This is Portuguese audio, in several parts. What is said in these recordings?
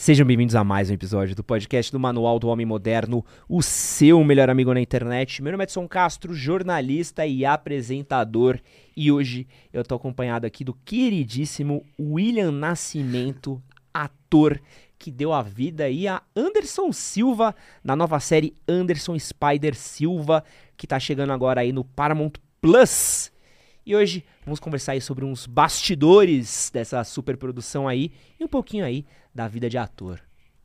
Sejam bem-vindos a mais um episódio do podcast do Manual do Homem Moderno, o seu melhor amigo na internet. Meu nome é Edson Castro, jornalista e apresentador, e hoje eu tô acompanhado aqui do queridíssimo William Nascimento, ator que deu a vida aí a Anderson Silva na nova série Anderson Spider Silva, que tá chegando agora aí no Paramount Plus. E hoje vamos conversar aí sobre uns bastidores dessa superprodução aí e um pouquinho aí da vida de ator.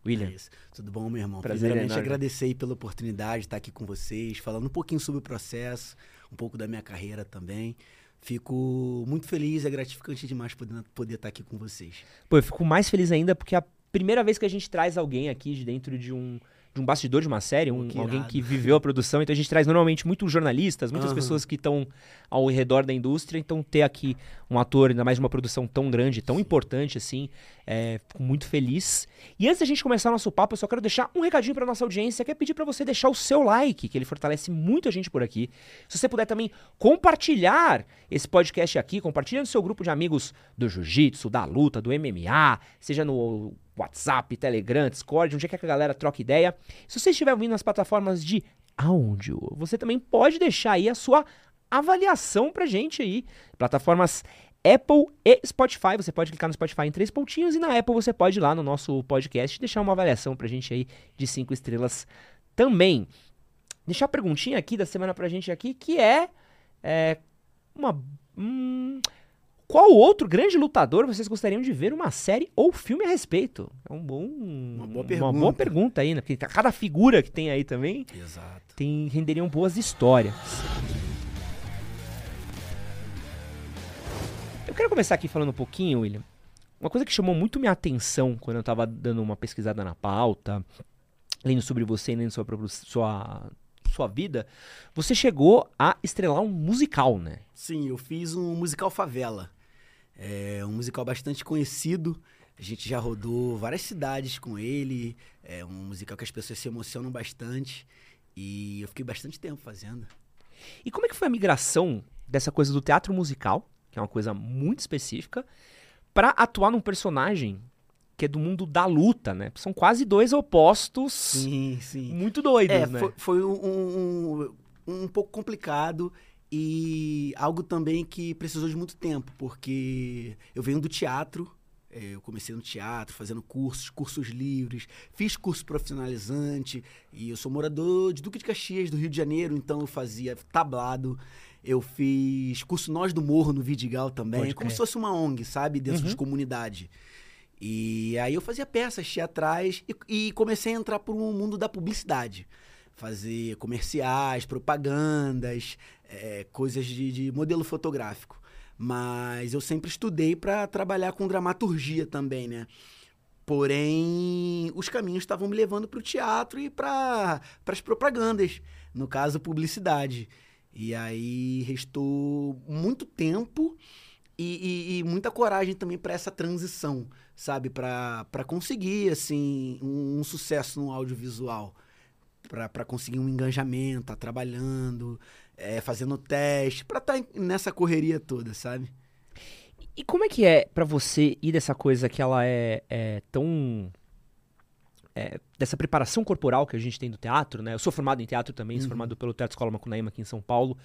William. É Tudo bom, meu irmão? Prazer Primeiramente, enorme. agradecer aí pela oportunidade de estar aqui com vocês, falando um pouquinho sobre o processo, um pouco da minha carreira também. Fico muito feliz, é gratificante demais poder, poder estar aqui com vocês. Pô, eu fico mais feliz ainda porque é a primeira vez que a gente traz alguém aqui de dentro de um, de um bastidor de uma série, um, que alguém que viveu a produção. Então a gente traz normalmente muitos jornalistas, muitas Aham. pessoas que estão ao redor da indústria. Então ter aqui um ator, ainda mais de uma produção tão grande, tão importante assim, é, fico muito feliz. E antes da gente começar nosso papo, eu só quero deixar um recadinho para nossa audiência, que é pedir para você deixar o seu like, que ele fortalece muito a gente por aqui. Se você puder também compartilhar esse podcast aqui, compartilha no seu grupo de amigos do jiu-jitsu, da luta, do MMA, seja no WhatsApp, Telegram, Discord, onde é que a galera troca ideia. Se você estiver ouvindo nas plataformas de áudio, você também pode deixar aí a sua avaliação pra gente aí. Plataformas Apple e Spotify. Você pode clicar no Spotify em três pontinhos e na Apple você pode ir lá no nosso podcast deixar uma avaliação pra gente aí de cinco estrelas também. Deixar a perguntinha aqui da semana pra gente aqui, que é, é uma... hum, qual outro grande lutador vocês gostariam de ver uma série ou filme a respeito? É um bom, uma boa Uma boa pergunta. pergunta aí, né? Porque cada figura que tem aí também Exato. tem, renderiam boas histórias. Eu quero começar aqui falando um pouquinho, William. Uma coisa que chamou muito minha atenção quando eu tava dando uma pesquisada na pauta, lendo sobre você e lendo sobre sua, sua vida, você chegou a estrelar um musical, né? Sim, eu fiz um musical Favela. É um musical bastante conhecido. A gente já rodou várias cidades com ele. É um musical que as pessoas se emocionam bastante. E eu fiquei bastante tempo fazendo. E como é que foi a migração dessa coisa do teatro musical, que é uma coisa muito específica, pra atuar num personagem que é do mundo da luta, né? São quase dois opostos Sim, sim. muito doidos, É, né? foi, foi um, um, um pouco complicado e algo também que precisou de muito tempo, porque eu venho do teatro, é, eu comecei no teatro, fazendo cursos, cursos livres, fiz curso profissionalizante e eu sou morador de Duque de Caxias, do Rio de Janeiro, então eu fazia tablado. Eu fiz curso Nós do Morro no Vidigal também, Pode como crer. se fosse uma ONG, sabe? Dentro Uhum. de comunidade. E aí eu fazia peças teatrais e, e comecei a entrar para o mundo da publicidade. Fazer comerciais, propagandas, é, coisas de, de modelo fotográfico. Mas eu sempre estudei para trabalhar com dramaturgia também, né? Porém, os caminhos estavam me levando para o teatro e para as propagandas, no caso, publicidade. E aí restou muito tempo e, e- e muita coragem também para essa transição, sabe? Para conseguir, assim, um, um sucesso no audiovisual. Para conseguir um engajamento, tá trabalhando, é, fazendo teste, para estar nessa correria toda, sabe? E como é que é pra você ir dessa coisa que ela é, é tão. é, dessa preparação corporal que a gente tem do teatro, né? Eu sou formado em teatro também, sou Uhum. formado pelo Teatro Escola Macunaíma aqui em São Paulo.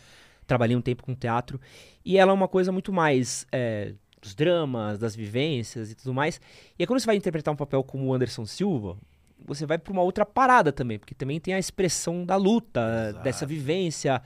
Trabalhei um tempo com teatro. E ela é uma coisa muito mais é, dos dramas, das vivências e tudo mais. E aí quando você vai interpretar um papel como o Anderson Silva, você vai pra uma outra parada também, porque também tem a expressão da luta, Exato. dessa vivência.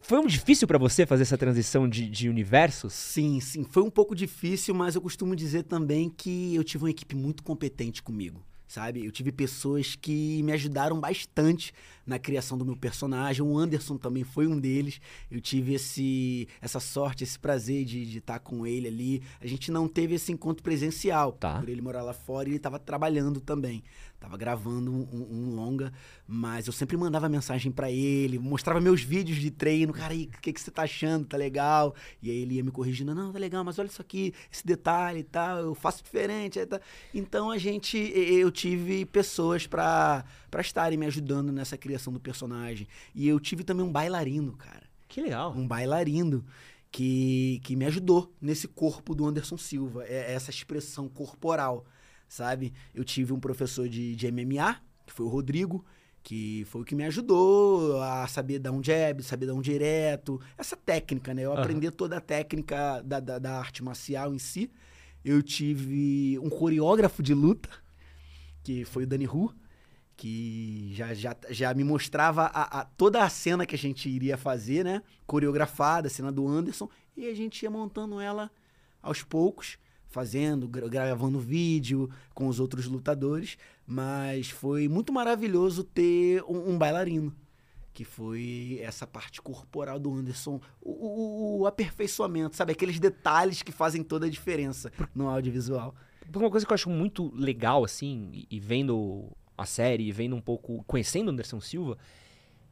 Foi um difícil pra você fazer essa transição de, de universos? Sim, sim. Foi um pouco difícil, mas eu costumo dizer também que eu tive uma equipe muito competente comigo, sabe? Eu tive pessoas que me ajudaram bastante na criação do meu personagem. O Anderson também foi um deles. Eu tive esse, essa sorte, esse prazer de estar com ele ali. A gente não teve esse encontro presencial, Tá. por ele morar lá fora e ele estava trabalhando também. Tava gravando um, um- longa, mas eu sempre mandava mensagem pra ele, mostrava meus vídeos de treino. Cara, o que, que você tá achando? Tá legal? E aí ele ia me corrigindo: não, tá legal, mas olha isso aqui, esse detalhe e tal, eu faço diferente. tá. Então a gente, eu tive pessoas pra pra estarem me ajudando nessa criação do personagem. E eu tive também um bailarino, cara. Que legal. Um bailarino que, que me ajudou nesse corpo do Anderson Silva, é- essa expressão corporal. sabe? Eu tive um professor de, de MMA, que foi o Rodrigo, que foi o que me ajudou a saber dar um jab, saber dar um direto, essa técnica, né? Eu Aham. aprendi toda a técnica da, da, da arte marcial em si. Eu tive um coreógrafo de luta, que foi o Dani Hu, que já, já, já me mostrava a, a- toda a cena que a gente iria fazer, né? Coreografada, a cena do Anderson, e a gente ia montando ela aos poucos, fazendo, gra- gravando vídeo com os outros lutadores, mas foi muito maravilhoso ter um, um bailarino, que foi essa parte corporal do Anderson, o, o- o aperfeiçoamento, sabe? Aqueles detalhes que fazem toda a diferença no audiovisual. Uma coisa que eu acho muito legal, assim, e, e vendo a série, vendo um pouco, conhecendo o Anderson Silva,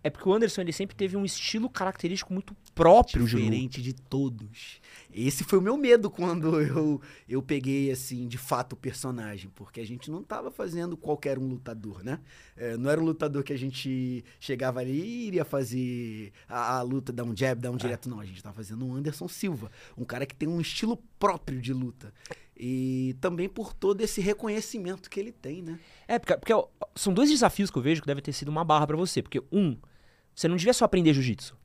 é porque o Anderson ele sempre teve um estilo característico muito próprio de diferente de todos. Esse foi o meu medo quando eu, eu peguei, assim, de fato o personagem. Porque a gente não tava fazendo qualquer um lutador, né? É, não era um lutador que a gente chegava ali e iria fazer a, a luta, dar um jab, dar um direto. Não, a gente tava fazendo um Anderson Silva. Um cara que tem um estilo próprio de luta. E também por todo esse reconhecimento que ele tem, né? É, porque, porque, são dois desafios que eu vejo que deve ter sido uma barra pra você. Porque, um, você não devia só aprender jiu-jitsu.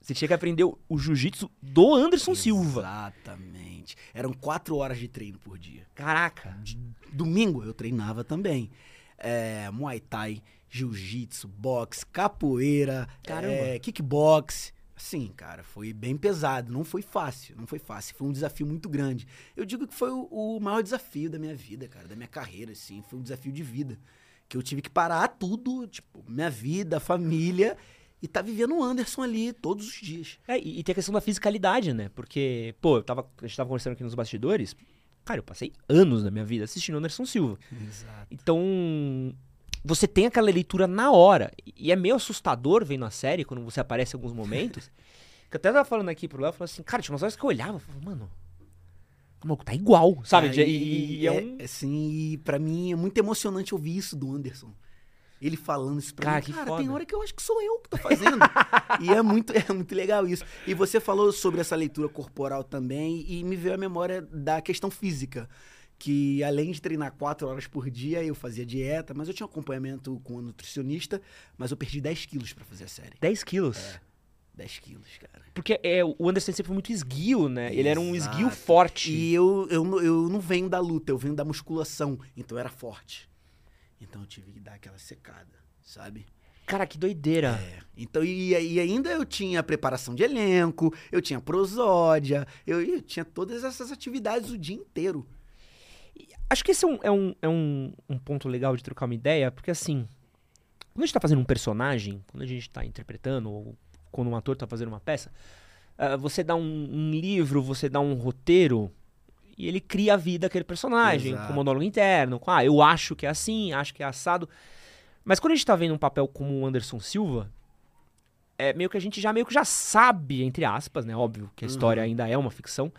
Você tinha que aprender o, jiu-jitsu do Anderson Silva. Exatamente. Eram quatro horas de treino por dia. Caraca. De domingo eu treinava também. É, Muay Thai, Jiu-Jitsu, boxe, capoeira, é, kickbox. Assim, cara, foi bem pesado. Não foi fácil, não foi fácil. Foi um desafio muito grande. Eu digo que foi o, o maior desafio da minha vida, cara, da minha carreira, assim. Foi um desafio de vida. Que eu tive que parar tudo, tipo, minha vida, família, e tá vivendo o Anderson ali todos os dias. É, e, e tem a questão da fisicalidade, né? Porque, pô, eu tava, a gente tava conversando aqui nos bastidores. Cara, eu passei anos da minha vida assistindo o Anderson Silva. Exato. Então, você tem aquela leitura na hora. E é meio assustador vendo a série, quando você aparece em alguns momentos. que eu até tava falando aqui pro Léo, falando assim, cara, tinha umas horas que eu olhava e falava, mano, maluco tá igual, sabe? Aí, E, e é um... Assim, pra mim é muito emocionante ouvir isso do Anderson. Ele falando isso pra Cara, mim. que Cara, foda. tem hora que eu acho que sou eu que tô fazendo. e é muito, é muito legal isso. E você falou sobre essa leitura corporal também, e me veio a memória da questão física. Que além de treinar quatro horas por dia, eu fazia dieta, mas eu tinha um acompanhamento com um nutricionista, mas eu perdi 10 quilos pra fazer a série. 10 quilos. 10 quilos, cara. Porque é, o Anderson sempre foi muito esguio, né? Ele era um Exato. esguio forte. E eu, eu, não- eu não venho da luta, eu venho da musculação. Então eu era forte. Então eu tive que dar aquela secada, sabe? Cara, que doideira. É. Então, e, e ainda eu tinha preparação de elenco, eu tinha prosódia, eu, eu tinha todas essas atividades o dia inteiro. Acho que esse é, um, é, um, é um, um ponto legal de trocar uma ideia, porque assim, quando a gente tá fazendo um personagem, quando a gente tá interpretando, ou quando um ator tá fazendo uma peça, ah, você dá um, um livro, você dá um roteiro, e ele cria a vida daquele personagem, Exato. com monólogo interno, com, ah, eu acho que é assim, acho que é assado. Mas quando a gente tá vendo um papel como o Anderson Silva, é meio que a gente já meio que já sabe, entre aspas, né? Óbvio que a história ainda é uma ficção.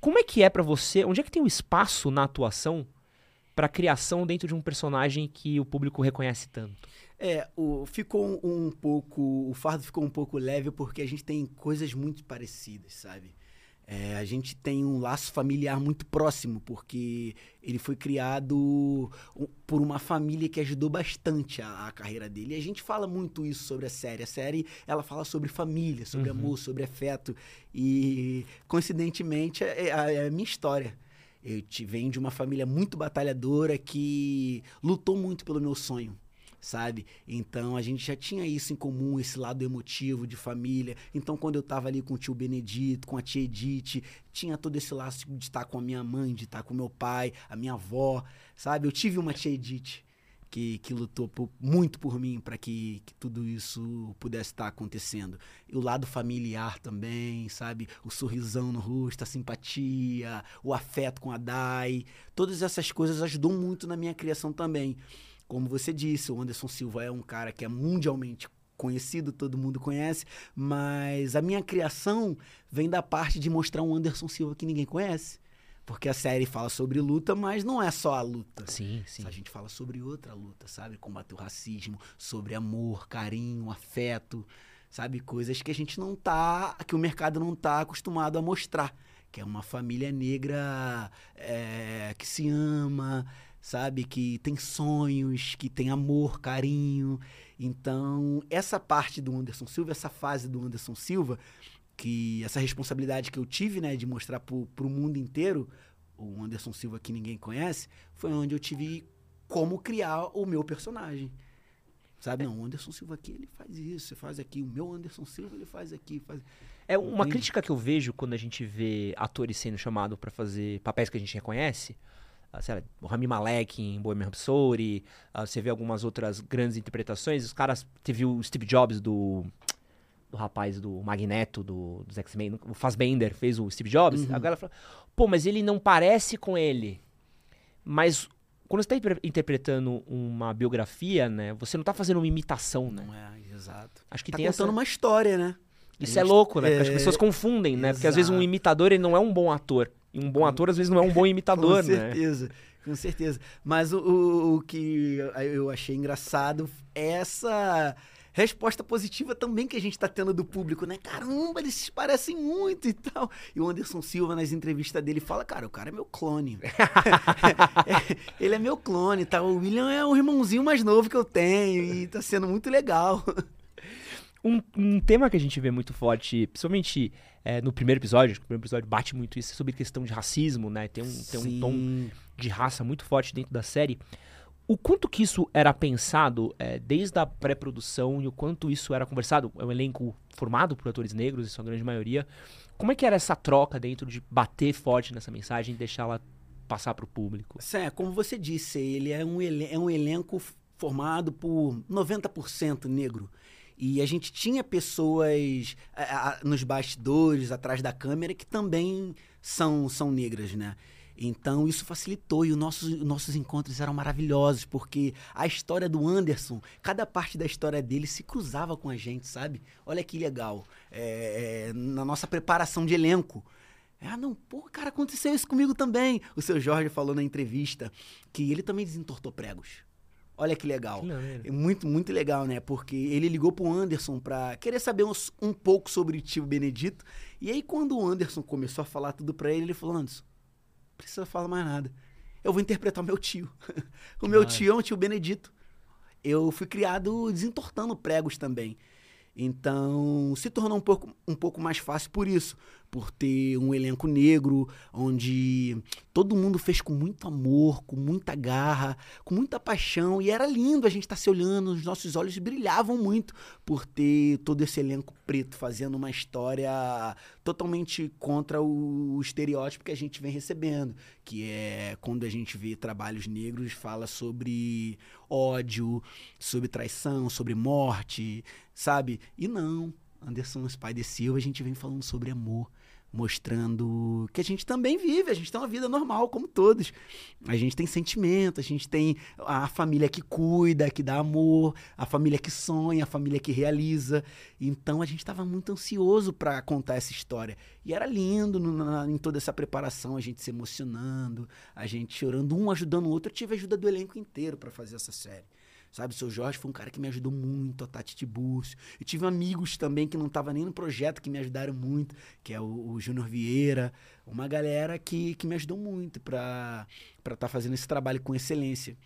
Como é que é pra você? Onde é que tem o espaço na atuação pra criação dentro de um personagem que o público reconhece tanto? É, o, ficou um, um pouco. O fardo ficou um pouco leve porque a gente tem coisas muito parecidas, sabe? É, a gente tem um laço familiar muito próximo, porque ele foi criado por uma família que ajudou bastante a, a carreira dele. E a gente fala muito isso sobre a série. A série, ela fala sobre família, sobre amor, sobre afeto. E, coincidentemente, é, é- é a minha história. Eu te venho de uma família muito batalhadora que lutou muito pelo meu sonho sabe? Então a gente já tinha isso em comum, esse lado emotivo de família. Então quando eu tava ali com o tio Benedito, com a tia Edith, tinha todo esse laço de estar com a minha mãe, de estar com meu pai, a minha avó, sabe? Eu tive uma tia Edith que, que lutou por- muito por mim para que, que tudo isso pudesse estar acontecendo. E o lado familiar também, sabe? O sorrisão no rosto, a simpatia, o afeto com a Dai. Todas essas coisas ajudou muito na minha criação também. Como você disse, o Anderson Silva é um cara que é mundialmente conhecido, todo mundo conhece, mas a minha criação vem da parte de mostrar um Anderson Silva que ninguém conhece. Porque a série fala sobre luta, mas não é só a luta. Sim, sim. A gente fala sobre outra luta, sabe? Combater o racismo, sobre amor, carinho, afeto, sabe? Coisas que a gente não tá, que o mercado não tá acostumado a mostrar. Que é uma família negra é, que se ama, sabe? Que tem sonhos, que tem amor, carinho. Então, essa parte do Anderson Silva, essa fase do Anderson Silva, que essa responsabilidade que eu tive, né, de mostrar pro, pro mundo inteiro o Anderson Silva que ninguém conhece, foi onde eu tive como criar o meu personagem. Sabe, não, o Anderson Silva aqui, ele faz isso, faz aqui. O meu Anderson Silva, ele faz aqui, faz... É uma Entendi. crítica que eu vejo quando a gente vê atores sendo chamados para fazer papéis que a gente reconhece. Uh, sei lá, o Rami Malek em Bohemian Rhapsody, uh, você vê algumas outras grandes interpretações. Os caras, teve o Steve Jobs do do rapaz do Magneto, do, dos X-Men, o Fassbender fez o Steve Jobs. Uhum. Agora ela fala, pô, mas ele não parece com ele. Mas quando você está interpretando uma biografia, né, você não está fazendo uma imitação, né? Não é, exato. Acho que tá tem contando essa... uma história, né? Isso gente... é louco, né? É... As pessoas confundem, né? Exato. Porque às vezes um imitador ele não é um bom ator. E um bom ator às vezes não é um bom imitador, né? Com certeza. Com certeza. Mas o, o, o que eu achei engraçado é essa resposta positiva também que a gente tá tendo do público, né? Caramba, eles se parecem muito e tal. E o Anderson Silva, nas entrevistas dele, fala: Cara, o cara é meu clone. é, ele é meu clone, tá? O William é o irmãozinho mais novo que eu tenho e tá sendo muito legal. Um, um tema que a gente vê muito forte, principalmente é, no primeiro episódio, o primeiro episódio bate muito isso, é sobre questão de racismo, né? Tem um, tem um tom de raça muito forte dentro da série. O quanto que isso era pensado é, desde a pré-produção e o quanto isso era conversado, é um elenco formado por atores negros, em sua grande maioria. Como é que era essa troca dentro de bater forte nessa mensagem e deixá-la passar para o público? É, como você disse, ele é um, é um elenco formado por 90% negro. E a gente tinha pessoas a, a, nos bastidores, atrás da câmera, que também são, são negras, né? Então isso facilitou e os nossos, nossos encontros eram maravilhosos, porque a história do Anderson, cada parte da história dele se cruzava com a gente, sabe? Olha que legal. É, é, na nossa preparação de elenco. Ah, não, pô, cara, aconteceu isso comigo também. O seu Jorge falou na entrevista que ele também desentortou pregos. Olha que legal. Que muito, muito legal, né? Porque ele ligou pro Anderson pra querer saber um, um pouco sobre o tio Benedito. E aí, quando o Anderson começou a falar tudo pra ele, ele falou: Anderson, precisa falar mais nada. Eu vou interpretar o meu tio. o meu tio é um tio Benedito. Eu fui criado desentortando pregos também. Então, se tornou um pouco, um pouco mais fácil por isso por ter um elenco negro, onde todo mundo fez com muito amor, com muita garra, com muita paixão, e era lindo a gente estar tá se olhando, os nossos olhos brilhavam muito por ter todo esse elenco preto fazendo uma história totalmente contra o, estereótipo que a gente vem recebendo, que é quando a gente vê trabalhos negros, fala sobre ódio, sobre traição, sobre morte, sabe? E não, Anderson Spider Silva, a gente vem falando sobre amor, mostrando que a gente também vive, a gente tem uma vida normal, como todos. A gente tem sentimento, a gente tem a família que cuida, que dá amor, a família que sonha, a família que realiza. Então a gente estava muito ansioso para contar essa história. E era lindo no, na, em toda essa preparação, a gente se emocionando, a gente chorando, um ajudando o outro. Eu tive a ajuda do elenco inteiro para fazer essa série. Sabe, o seu Jorge foi um cara que me ajudou muito, a Tati Tibúrcio. Eu tive amigos também que não estavam nem no projeto que me ajudaram muito, que é o, o Júnior Vieira, uma galera que, que me ajudou muito para estar tá fazendo esse trabalho com excelência.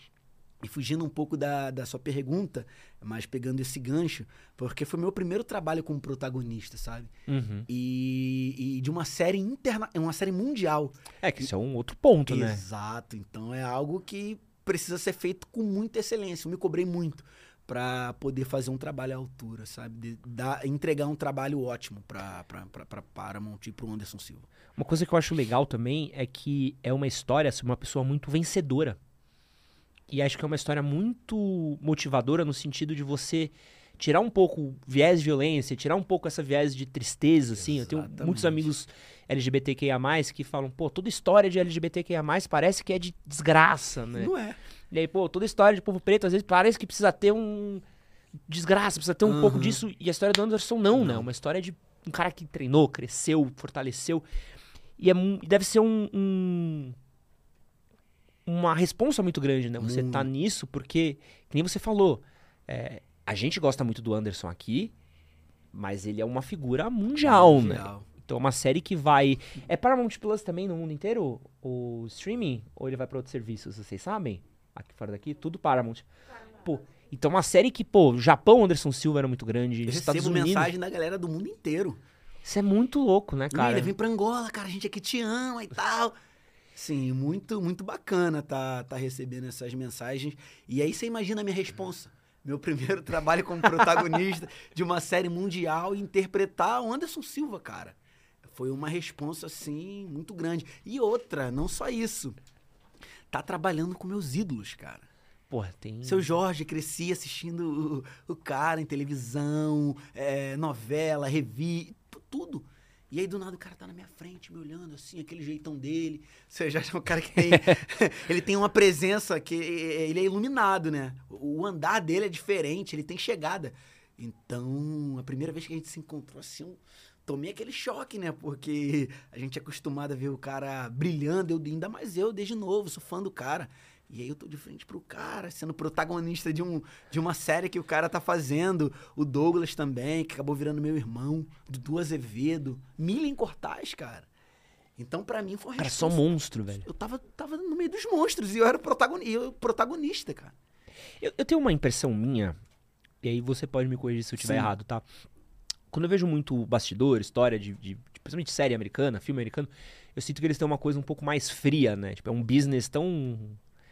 E fugindo um pouco da, da sua pergunta, mas pegando esse gancho, porque foi meu primeiro trabalho como protagonista, sabe? Uhum. E, e, de uma série interna, uma série mundial. É que isso é um outro ponto, Exato. né? Exato. Então é algo que precisa ser feito com muita excelência. Eu me cobrei muito para poder fazer um trabalho à altura, sabe? De, dar, entregar um trabalho ótimo para Paramount e para o Anderson Silva. Uma coisa que eu acho legal também é que é uma história sobre uma pessoa muito vencedora. E acho que é uma história muito motivadora no sentido de você tirar um pouco o viés de violência, tirar um pouco essa viés de tristeza, assim. Exatamente. Eu tenho muitos amigos LGBTQIA+, que falam, pô, toda história de LGBTQIA+, parece que é de desgraça, né? Não é. E aí, pô, toda história de povo preto, às vezes, parece que precisa ter um... Desgraça, precisa ter um uhum. pouco disso. E a história do Anderson não, né? não, né? Uma história de um cara que treinou, cresceu, fortaleceu. E é, deve ser um, um uma responsa muito grande, né? Você hum. tá nisso, porque, que nem você falou, é, a gente gosta muito do Anderson aqui, mas ele é uma figura mundial, mundial. né? Então é uma série que vai. É Paramount Plus também no mundo inteiro? O streaming? Ou ele vai para outros serviços, vocês sabem? aqui fora daqui, tudo Paramount. Pô, então uma série que, pô, Japão, Anderson Silva era muito grande, Eu Estados recebo Unidos. mensagem da galera do mundo inteiro. Isso é muito louco, né, cara? William, vem pra Angola, cara, a gente aqui te ama e tal. Sim, muito, muito bacana tá, tá recebendo essas mensagens. E aí você imagina a minha responsa. Meu primeiro trabalho como protagonista de uma série mundial e interpretar o Anderson Silva, cara. Foi uma responsa, assim, muito grande. E outra, não só isso. Tá trabalhando com meus ídolos, cara. Porra, tem. Seu Jorge, cresci assistindo o, o cara em televisão, é, novela, revi, tudo. E aí, do nada, o cara tá na minha frente, me olhando assim, aquele jeitão dele. Seu Jorge é um cara que tem. ele tem uma presença que. Ele é iluminado, né? O andar dele é diferente, ele tem chegada. Então, a primeira vez que a gente se encontrou assim, eu tomei aquele choque, né? Porque a gente é acostumado a ver o cara brilhando, eu, ainda mais eu, desde novo, sou fã do cara. E aí eu tô de frente pro cara, sendo protagonista de, um, de uma série que o cara tá fazendo. O Douglas também, que acabou virando meu irmão. Dudu Azevedo. Milen Cortaz, cara. Então, pra mim, foi Cara, só monstro, velho. Eu tava, tava no meio dos monstros e eu era o protagoni- eu, protagonista, cara. Eu, eu tenho uma impressão minha, e aí você pode me corrigir se eu estiver errado, tá? Quando eu vejo muito bastidor, história de, de, de principalmente série americana, filme americano, eu sinto que eles têm uma coisa um pouco mais fria, né? Tipo, é um business tão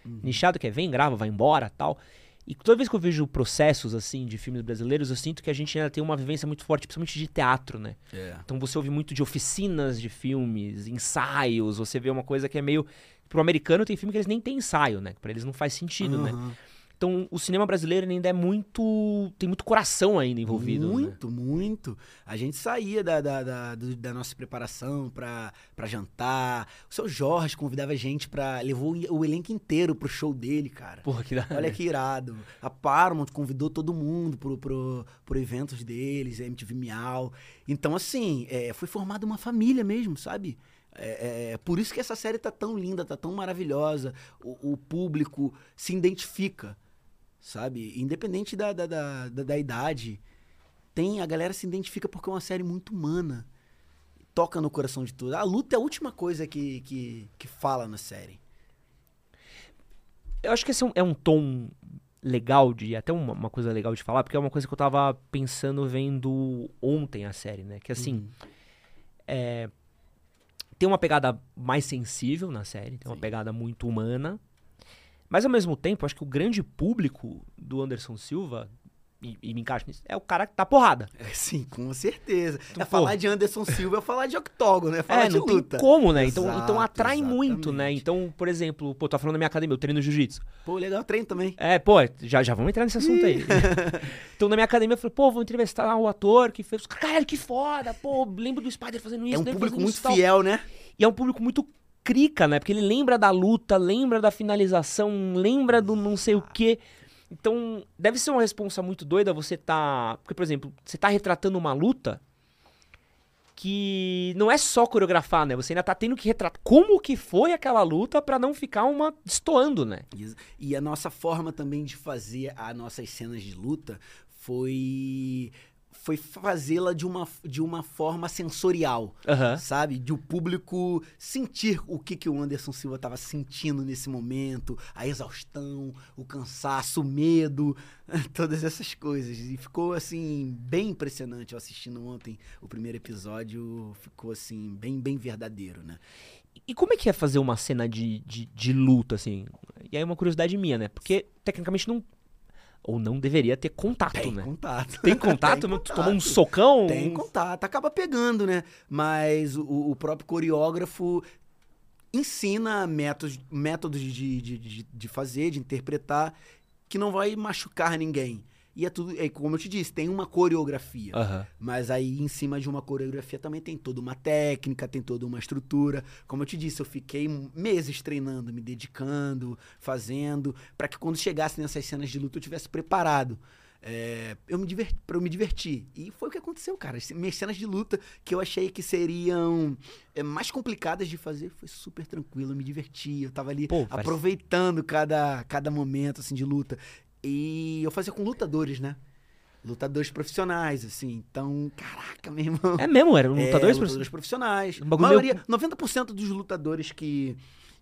nichado que é vem, grava, vai embora, tal. E toda vez que eu vejo processos assim de filmes brasileiros, eu sinto que a gente ainda tem uma vivência muito forte, principalmente de teatro, né? É. Então você ouve muito de oficinas de filmes, ensaios, você vê uma coisa que é meio pro americano tem filme que eles nem têm ensaio, né? Pra eles não faz sentido, né? Então, o cinema brasileiro ainda é muito. tem muito coração ainda envolvido. né? Muito, muito. A gente saía da, da, da, da nossa preparação pra, pra jantar. O seu Jorge convidava a gente pra. levou o, elenco inteiro pro show dele, cara. Porra, que da Olha que irado. A Paramount convidou todo mundo pro, pro, pro eventos deles, MTV Miau. Então, assim, é, foi formada uma família mesmo, sabe? É, é, por isso que essa série tá tão linda, tá tão maravilhosa. O, o público se identifica, sabe? Independente da, da, da, da- da idade. Tem, a galera se identifica porque é uma série muito humana. Toca no coração de tudo. A luta é a última coisa que, que, que fala na série. Eu acho que esse é um, é um tom legal de. Até uma, uma coisa legal de falar, porque é uma coisa que eu tava pensando vendo ontem a série, né? Que assim. é, tem uma pegada mais sensível na série, tem uma Sim. pegada muito humana. Mas ao mesmo tempo, acho que o grande público do Anderson Silva, e, e me encaixa nisso, é o cara que tá porrada. É, sim, com certeza. Então, é pô. falar de Anderson Silva, é falar de octógono, é falar é, de não luta. tem como, né? Então, Exato, então atrai muito, né? exatamente. Então, por exemplo, pô, tô falando da minha academia, eu treino jiu-jitsu. Pô, legal, treino também. É, pô, já, já vamos entrar nesse assunto aí. então, na minha academia, eu falei, pô, vou entrevistar o ator que fez. Caralho, que foda, pô, lembro do Spider fazendo isso, É um dele público muito isso fiel, né? E é um público muito crica, né? Porque ele lembra da luta, lembra da finalização, lembra do não sei o quê. Então, deve ser uma responsa muito doida você tá. Porque, por exemplo, você tá retratando uma luta que não é só coreografar, né? Você ainda tá tendo que retratar como que foi aquela luta pra não ficar uma destoando, né? E a nossa forma também de fazer as nossas cenas de luta foi foi fazê-la de uma, de uma forma sensorial, Aham. sabe? De o público sentir o que, que o Anderson Silva estava sentindo nesse momento, a exaustão, o cansaço, o medo, todas essas coisas. E ficou, assim, bem impressionante. Eu assistindo ontem o primeiro episódio, ficou, assim, bem, bem verdadeiro, né? E como é que é fazer uma cena de, de, de luta, assim? E aí uma curiosidade minha, né? Porque tecnicamente não. Ou não deveria ter contato, Tem né? contato. Tem contato? Tem contato. tomou um socão? Tem contato, acaba pegando, né? Mas o, o próprio coreógrafo ensina métodos, métodos de, de, de, de fazer, de interpretar, que não vai machucar ninguém. E é tudo, é como eu te disse, tem uma coreografia. Aham. Mas aí, em cima de uma coreografia, também tem toda uma técnica, tem toda uma estrutura. Como eu te disse, eu fiquei meses treinando, me dedicando, fazendo, para que quando chegasse nessas cenas de luta eu tivesse preparado. É, eu me diverti, pra eu me divertir. E foi o que aconteceu, cara. As Minhas cenas de luta, que eu achei que seriam é, mais complicadas de fazer, foi super tranquilo, eu me diverti. Eu tava ali Pô, parece- aproveitando cada, cada momento assim, de luta. E eu fazia com lutadores, né? Lutadores profissionais, assim. Então, caraca, meu irmão. É mesmo, era um É, lutador lutadores profissionais. Um maioria, 90% dos lutadores que,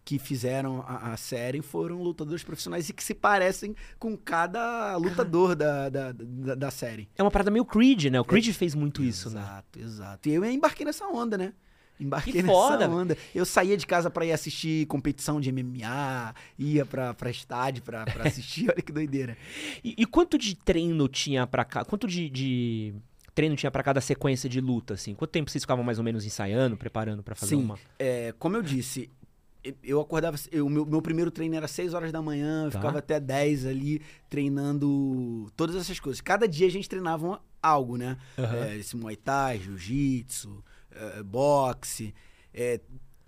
que fizeram a, a série foram lutadores profissionais e que se parecem com cada lutador da, da, da, da série. É uma parada meio Creed, né? O Creed fez muito isso, né? Exato, exato. E eu embarquei nessa onda, né? Embarquei Que nessa foda, onda. Eu saía de casa pra ir assistir competição de MMA, ia pra, pra estádio pra, pra assistir, olha que doideira. E, e quanto de treino tinha pra cá? Quanto de, de treino tinha pra cada sequência de luta, assim? Quanto tempo vocês ficavam mais ou menos ensaiando, preparando pra fazer Sim. uma... É, como eu disse, eu acordava. O meu, meu primeiro treino era 6 horas da manhã, eu Tá. ficava até 10 ali treinando todas essas coisas. Cada dia a gente treinava algo, né? Aham. É, esse Muay Thai, Jiu-Jitsu, é, boxe, é,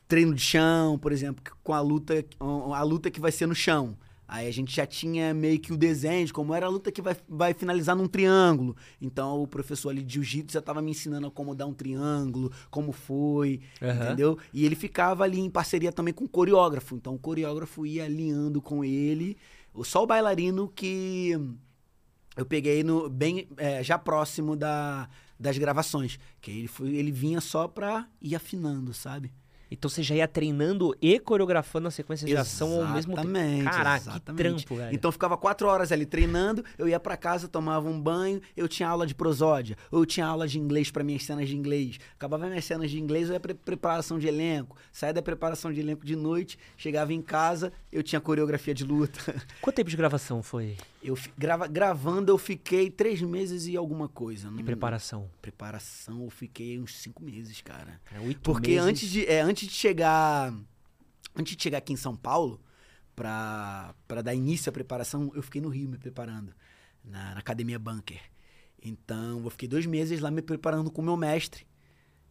treino de chão, por exemplo, com a luta, a luta que vai ser no chão. Aí a gente já tinha meio que o desenho de como era a luta que vai, vai finalizar num triângulo. Então o professor ali de jiu-jitsu já estava me ensinando a como dar um triângulo, como foi, Aham. entendeu? E ele ficava ali em parceria também com o coreógrafo. Então o coreógrafo ia alinhando com ele. Só o bailarino que eu peguei no bem é, já próximo da, das gravações. Que ele, foi, ele vinha só pra ir afinando, sabe? Então você já ia treinando e coreografando a sequência de ação ao mesmo tempo. Exatamente, Caraca, que exatamente. trampo, velho. Então eu ficava quatro horas ali treinando, eu ia pra casa, tomava um banho, eu tinha aula de prosódia, ou eu tinha aula de inglês pra minhas cenas de inglês. Acabava minhas cenas de inglês, eu ia pra preparação de elenco. Saía da preparação de elenco de noite, chegava em casa, eu tinha coreografia de luta. Quanto tempo de gravação foi Eu grava, gravando eu fiquei três meses e alguma coisa. Não- preparação? Preparação eu fiquei uns cinco meses, cara. É, oito Porque meses. antes de, é, antes de chegar. Antes de chegar aqui em São Paulo, pra, pra dar início à preparação, eu fiquei no Rio me preparando. Na, na academia Bunker. Então, eu fiquei dois meses lá me preparando com o meu mestre.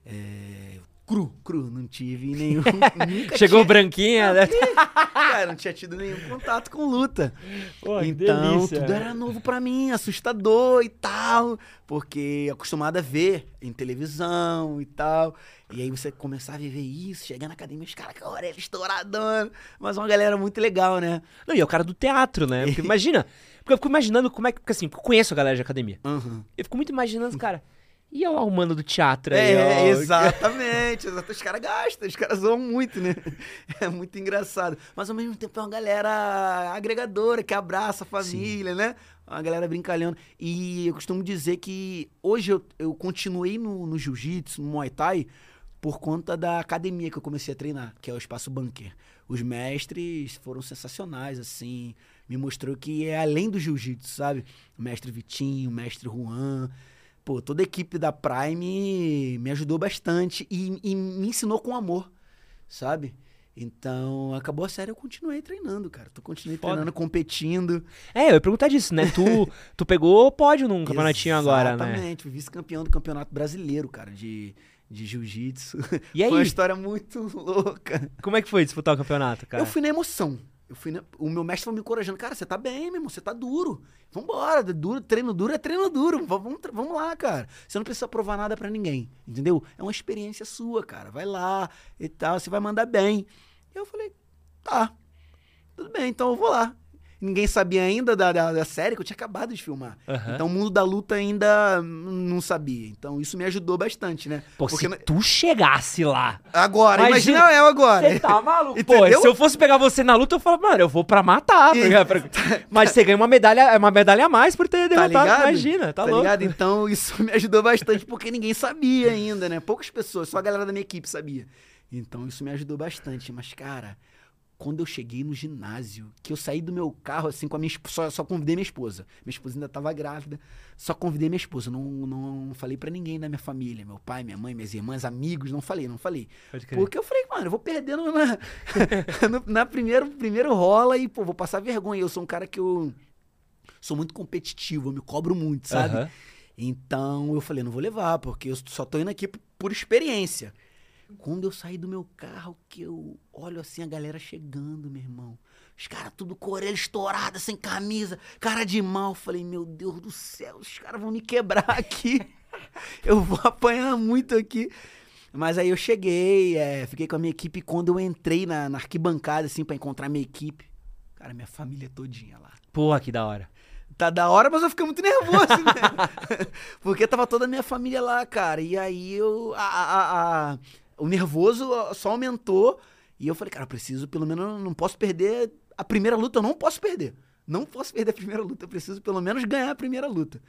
É, cru, cru, não tive nenhum. Chegou tinha, branquinha, né? cara, não tinha tido nenhum contato com luta. Pô, então, delícia. tudo era novo pra mim, assustador e tal, porque acostumado a ver em televisão e tal. E aí você começar a viver isso, chegar na academia, os caras com a orelha estouradona, mas uma galera muito legal, né? Não, e é o cara do teatro, né? Porque imagina. Porque eu fico imaginando como é que. Porque assim, eu conheço a galera de academia. Uhum. Eu fico muito imaginando, cara. E eu lá, o mano do teatro aí, É, ó. exatamente. Os caras gastam, os caras zoam muito, né? É muito engraçado. Mas ao mesmo tempo é uma galera agregadora, que abraça a família, né? Uma galera brincalhando. E eu costumo dizer que hoje eu, eu continuei no, no jiu-jitsu, no Muay Thai, por conta da academia que eu comecei a treinar, que é o Espaço Bunker. Os mestres foram sensacionais, assim. Me mostrou que é além do jiu-jitsu, sabe? O mestre Vitinho, o mestre Juan. Pô, toda a equipe da Prime me ajudou bastante e, e me ensinou com amor, sabe? Então, acabou a série, eu continuei treinando, cara. Tu continuei Foda. treinando, competindo. É, eu ia perguntar disso, né? Tu, tu pegou pódio num campeonatinho agora, né? Exatamente, fui vice-campeão do campeonato brasileiro, cara, de, de jiu-jitsu. E aí? Foi uma história muito louca. Como é que foi disputar o campeonato, cara? Eu fui na emoção. Eu fui na- O meu mestre foi me encorajando. Cara, você tá bem, meu irmão. Você tá duro. Vambora. Duro, treino duro é treino duro. Va- Vamos, vamos lá, cara. Você não precisa provar nada pra ninguém. Entendeu? É uma experiência sua, cara. Vai lá e tal. Você vai mandar bem. Eu falei, tá. Tudo bem, então eu vou lá. Ninguém sabia ainda da, da, da série que eu tinha acabado de filmar. Aham. Então o mundo da luta ainda não sabia. Então isso me ajudou bastante, né? Pô, Porque se não- tu chegasse lá. Agora, Imagina- imagina, eu agora. Você tá maluco? Pô, se eu fosse pegar você na luta, eu falava, mano, eu vou pra matar. E- pra- Mas você ganha uma medalha, uma medalha a mais por ter Tá derrotado, ligado? imagina, tá, louco. ligado? Então isso me ajudou bastante porque ninguém sabia ainda, né? Poucas pessoas, só a galera da minha equipe sabia. Então isso me ajudou bastante. Mas, cara, quando eu cheguei no ginásio, que eu saí do meu carro assim com a minha esposa, só, só convidei minha esposa. Minha esposa ainda tava grávida, só convidei minha esposa. Não, não falei pra ninguém da minha família, meu pai, minha mãe, minhas irmãs, amigos, não falei, não falei. Porque eu falei, mano, eu vou perdendo na, no- na primeiro, primeiro rola e, pô, vou passar vergonha. Eu sou um cara que eu sou muito competitivo, eu me cobro muito, sabe? Aham. Então eu falei, não vou levar, porque eu só tô indo aqui por, por experiência. Quando eu saí do meu carro, que eu olho assim a galera chegando, meu irmão. Os caras tudo com orelha estourada, sem camisa, cara de mal. Falei, meu Deus do céu, os caras vão me quebrar aqui. eu vou apanhar muito aqui. Mas aí eu cheguei, é, fiquei com a minha equipe. Quando eu entrei na, na arquibancada, assim, pra encontrar minha equipe, cara, minha família todinha lá. Porra, que da hora. Tá da hora, mas eu fiquei muito nervoso, né? Porque tava toda a minha família lá, cara. E aí eu. a- a- a- o nervoso só aumentou. E eu falei, cara, preciso, pelo menos, não posso perder a primeira luta, eu não posso perder. Não posso perder a primeira luta, eu preciso pelo menos ganhar a primeira luta.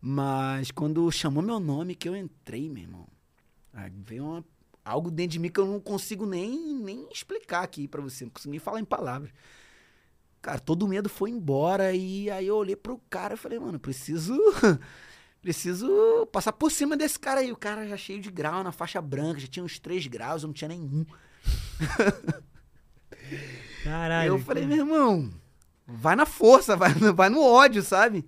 Mas quando chamou meu nome, que eu entrei, meu irmão, veio uma, algo dentro de mim que eu não consigo nem, nem explicar aqui pra você, não consigo nem falar em palavras. Cara, todo o medo foi embora e aí eu olhei pro cara e falei, mano, preciso. preciso passar por cima desse cara aí. O cara já cheio de grau na faixa branca, já tinha uns três graus, eu não tinha nenhum. Caralho. eu falei, meu irmão, vai na força, vai, vai no ódio, sabe?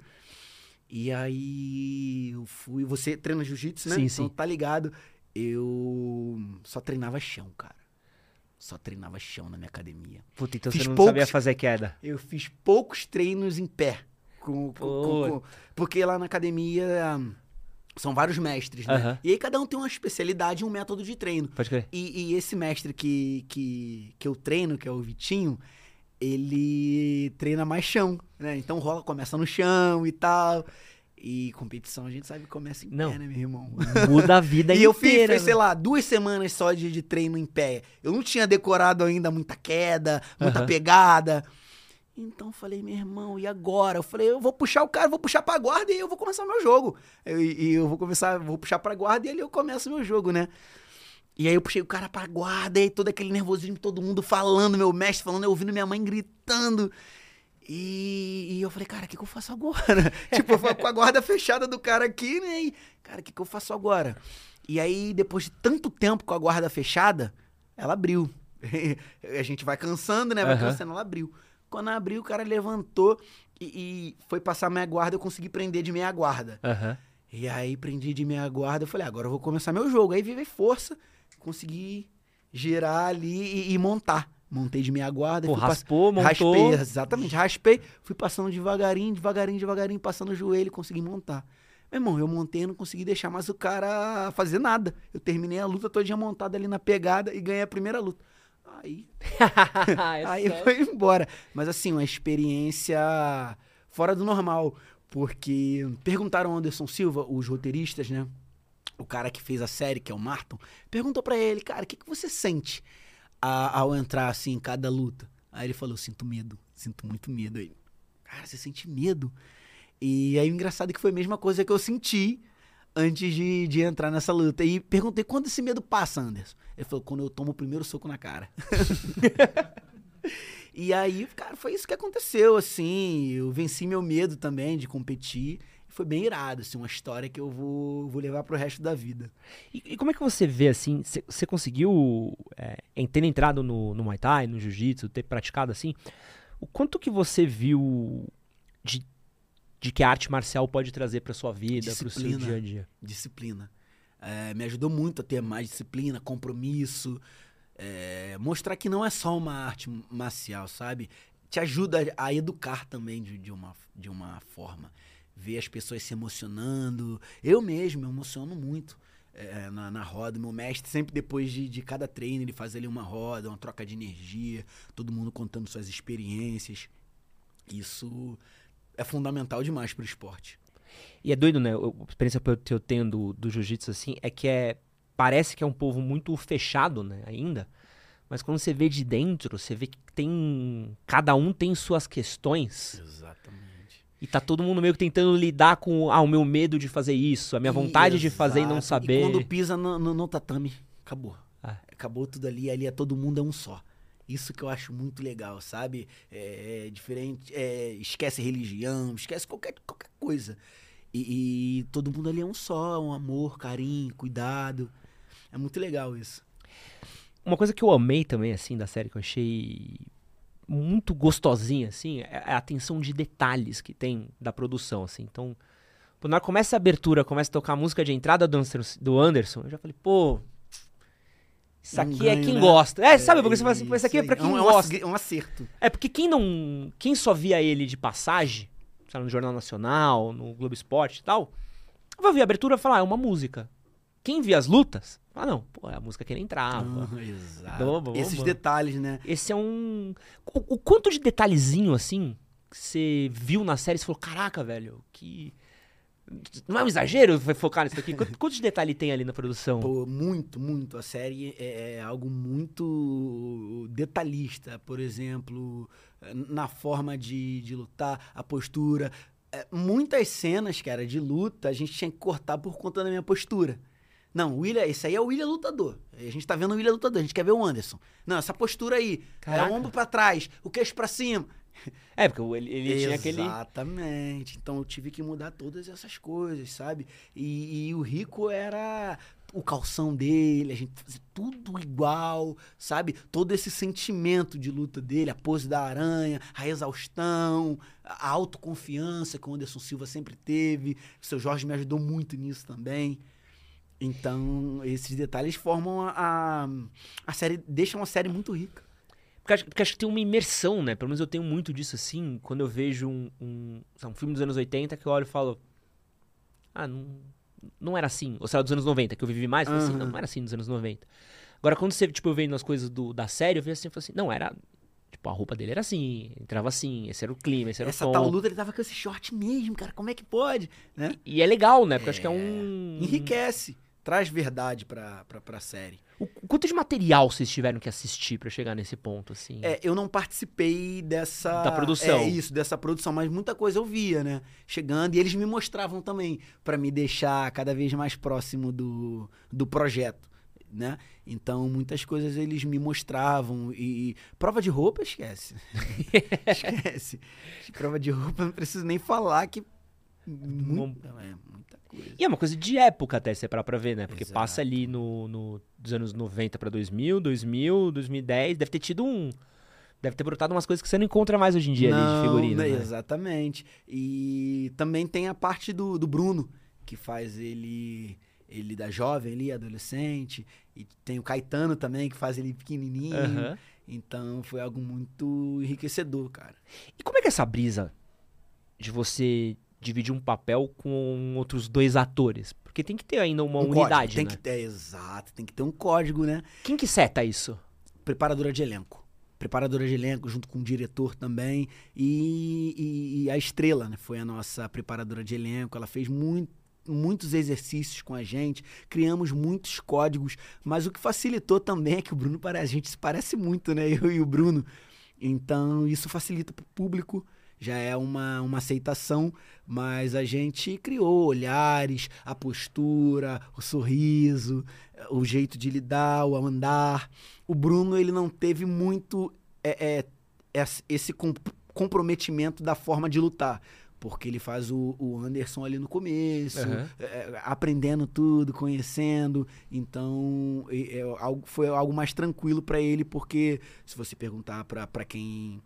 E aí eu fui. Você treina jiu-jitsu, né? Sim, então sim. tá ligado. Eu só treinava chão, cara. Só treinava chão na minha academia. Puta, então Fiz você não poucos- sabia fazer queda. Eu fiz poucos treinos em pé. Com, com- com- porque lá na academia hum, são vários mestres, né? Aham. E aí cada um tem uma especialidade e um método de treino. Pode crer. E, e esse mestre que, que, que eu treino, que é o Vitinho, ele treina mais chão, né? Então rola, começa no chão e tal. E competição a gente sabe que começa em Não. pé, né, meu irmão? Muda a vida E eu fiz, inteira. fiz, sei lá, duas semanas só de, de treino em pé. Eu não tinha decorado ainda muita queda, muita Aham. pegada. Então eu falei, meu irmão, e agora? Eu falei, eu vou puxar o cara, vou puxar pra guarda e eu vou começar meu jogo. Eu- E eu, vou começar, vou puxar pra guarda e ali eu começo meu jogo, né? E aí eu puxei o cara pra guarda e todo aquele nervosismo, todo mundo falando, meu mestre falando, eu ouvindo minha mãe gritando. E, e eu falei, cara, o que, que eu faço agora? tipo, eu fui com a guarda fechada do cara aqui, né? E, cara, o que, que eu faço agora? E aí, depois de tanto tempo com a guarda fechada, ela abriu. a gente vai cansando, né? Vai Aham. cansando, ela abriu. Quando abriu, o cara levantou e, e foi passar meia guarda, eu consegui prender de meia guarda. Aham. E aí prendi de meia guarda, eu falei, agora eu vou começar meu jogo. Aí vivei força, consegui girar ali e, e montar. Montei de meia guarda. Pô, fui pass- raspou, montou. Raspei, exatamente, raspei, fui passando devagarinho, devagarinho, devagarinho, passando o joelho, consegui montar. Meu irmão, eu montei e não consegui deixar mais o cara fazer nada. Eu terminei a luta todinha montada ali na pegada e ganhei a primeira luta. Aí, É aí foi embora. Mas assim, uma experiência fora do normal. Porque perguntaram ao Anderson Silva, os roteiristas, né? O cara que fez a série, que é o Marton, perguntou pra ele, cara, o que, que você sente a- ao entrar assim em cada luta? Aí ele falou, sinto medo, sinto muito medo. Aí, cara, você sente medo? E aí o engraçado é que foi a mesma coisa que eu senti antes de, de entrar nessa luta. E perguntei, quando esse medo passa, Anderson? Ele falou, quando eu tomo o primeiro soco na cara. E aí, cara, foi isso que aconteceu, assim. Eu venci meu medo também de competir. Foi bem irado, assim, uma história que eu vou, vou levar pro resto da vida. E, e como é que você vê, assim, você conseguiu, é, ter entrado no, no Muay Thai, no Jiu-Jitsu, ter praticado assim, o quanto que você viu de, de que a arte marcial pode trazer pra sua vida, pro seu Disciplina. dia a dia? Disciplina. É, me ajudou muito a ter mais disciplina, compromisso. é, mostrar que não é só uma arte marcial, sabe? Te ajuda a educar também de, de uma, de uma forma. Ver as pessoas se emocionando. Eu mesmo me emociono muito é, na, na roda. Meu mestre, sempre depois de, de cada treino, ele faz ali uma roda, uma troca de energia, todo mundo contando suas experiências. Isso é fundamental demais pro esporte. E é doido, né? o- A experiência que eu tenho do, do jiu-jitsu, assim, é que é. Parece que é um povo muito fechado, né? Ainda. Mas quando você vê de dentro, você vê que tem. Cada um tem suas questões. Exatamente. E tá todo mundo meio que tentando lidar com ah, o meu medo de fazer isso, a minha vontade de fazer e não Exato. saber. E quando pisa no, no- no tatame, acabou. Ah. Acabou tudo ali, ali é todo mundo é um só. Isso que eu acho muito legal, sabe? É, é diferente, é, esquece religião, esquece qualquer, qualquer coisa. E, e todo mundo ali é um só, um amor, carinho, cuidado. É muito legal isso. Uma coisa que eu amei também, assim, da série, que eu achei muito gostosinha, assim, é a atenção de detalhes que tem da produção, assim. Então, quando começa a abertura, começa a tocar a música de entrada do Anderson, do Anderson eu já falei, pô, isso aqui é ganho, quem né? gosta. É, sabe? Porque você fala assim, pô, isso aqui é pra quem um, gosta. É um acerto. É porque quem não. Quem só via ele de passagem, sei lá, no Jornal Nacional, no Globo Esporte e tal, vai ver a abertura e falar, ah, é uma música. Quem via as lutas, ah não, pô, é a música que ele entrava. Ah, exato. Esses detalhes, né? Esse é um. O, o quanto de detalhezinho assim que você viu na série e falou, caraca, velho, que. Não é um exagero focar nisso aqui? Quantos detalhes tem ali na produção? Pô, muito, muito. A série é, é algo muito detalhista. Por exemplo, na forma de, de lutar, a postura. É, muitas cenas, cara, de luta, a gente tinha que cortar por conta da minha postura. Não, William, esse aí é o William lutador. A gente tá vendo o William lutador, a gente quer ver o Anderson. Não, essa postura aí, Caraca. é o ombro para trás, o queixo para cima. É, porque ele, ele tinha aquele. Exatamente. Então eu tive que mudar todas essas coisas, sabe? E, e, o Rico era o calção dele, a gente fazia tudo igual, sabe? Todo esse sentimento de luta dele, a pose da aranha, a exaustão, a autoconfiança que o Anderson Silva sempre teve. O seu Jorge me ajudou muito nisso também. Então, esses detalhes formam a, a, a série, deixam a série muito rica. Porque acho, porque acho que tem uma imersão, né? Pelo menos eu tenho muito disso assim, quando eu vejo um, um, um filme dos anos 80 que eu olho e falo. Ah, não, não era assim. Ou sei lá, dos anos 90, que eu vivi mais, eu uhum. assim, não, não era assim nos anos 90. Agora, quando você, tipo, eu vendo as coisas do, da série, eu vejo assim, eu falo assim, não, era. Tipo, a roupa dele era assim, entrava assim, esse era o clima, esse era Essa o tom. Essa tal luta ele tava com esse short mesmo, cara, como é que pode, né? E, e é legal, né? Porque é, acho que é um... Enriquece, traz verdade pra, pra, pra série. O, quanto de material vocês tiveram que assistir para chegar nesse ponto, assim? É, eu não participei dessa... Da produção. É, isso, dessa produção, mas muita coisa eu via, né? Chegando, e eles me mostravam também, para me deixar cada vez mais próximo do, do projeto, né? Então, muitas coisas eles me mostravam, e... e prova de roupa, esquece. esquece. Prova de roupa, não preciso nem falar que... Muito, é, muita coisa. E é uma coisa de época até, você parar pra ver, né? Porque Exato. passa ali no, no dos anos 90 para 2000, 2000, 2010, deve ter tido um deve ter brotado umas coisas que você não encontra mais hoje em dia não, ali de figurino. Né? Exatamente. E também tem a parte do, do Bruno, que faz ele ele da jovem ali, adolescente. E tem o Caetano também, que faz ele pequenininho. Uhum. Então foi algo muito enriquecedor, cara. E como é que é essa brisa de você dividir um papel com outros dois atores? Porque tem que ter ainda uma um unidade, código, tem né? que ter, exato, tem que ter um código, né? Quem que seta isso? Preparadora de elenco. Preparadora de elenco, junto com o diretor também. E, e, e a Estrela, né? Foi a nossa preparadora de elenco. Ela fez muito muitos exercícios com a gente, criamos muitos códigos, mas o que facilitou também é que o Bruno parece, a gente se parece muito, né? Eu e o Bruno. Então, isso facilita para o público já é uma, uma aceitação, mas a gente criou olhares, a postura, o sorriso, o jeito de lidar, o andar. O Bruno ele não teve muito é, é, esse comprometimento da forma de lutar. Porque ele faz o, o Anderson ali no começo, uhum. é, aprendendo tudo, conhecendo. Então, é, algo, foi algo mais tranquilo para ele, porque se você perguntar para quem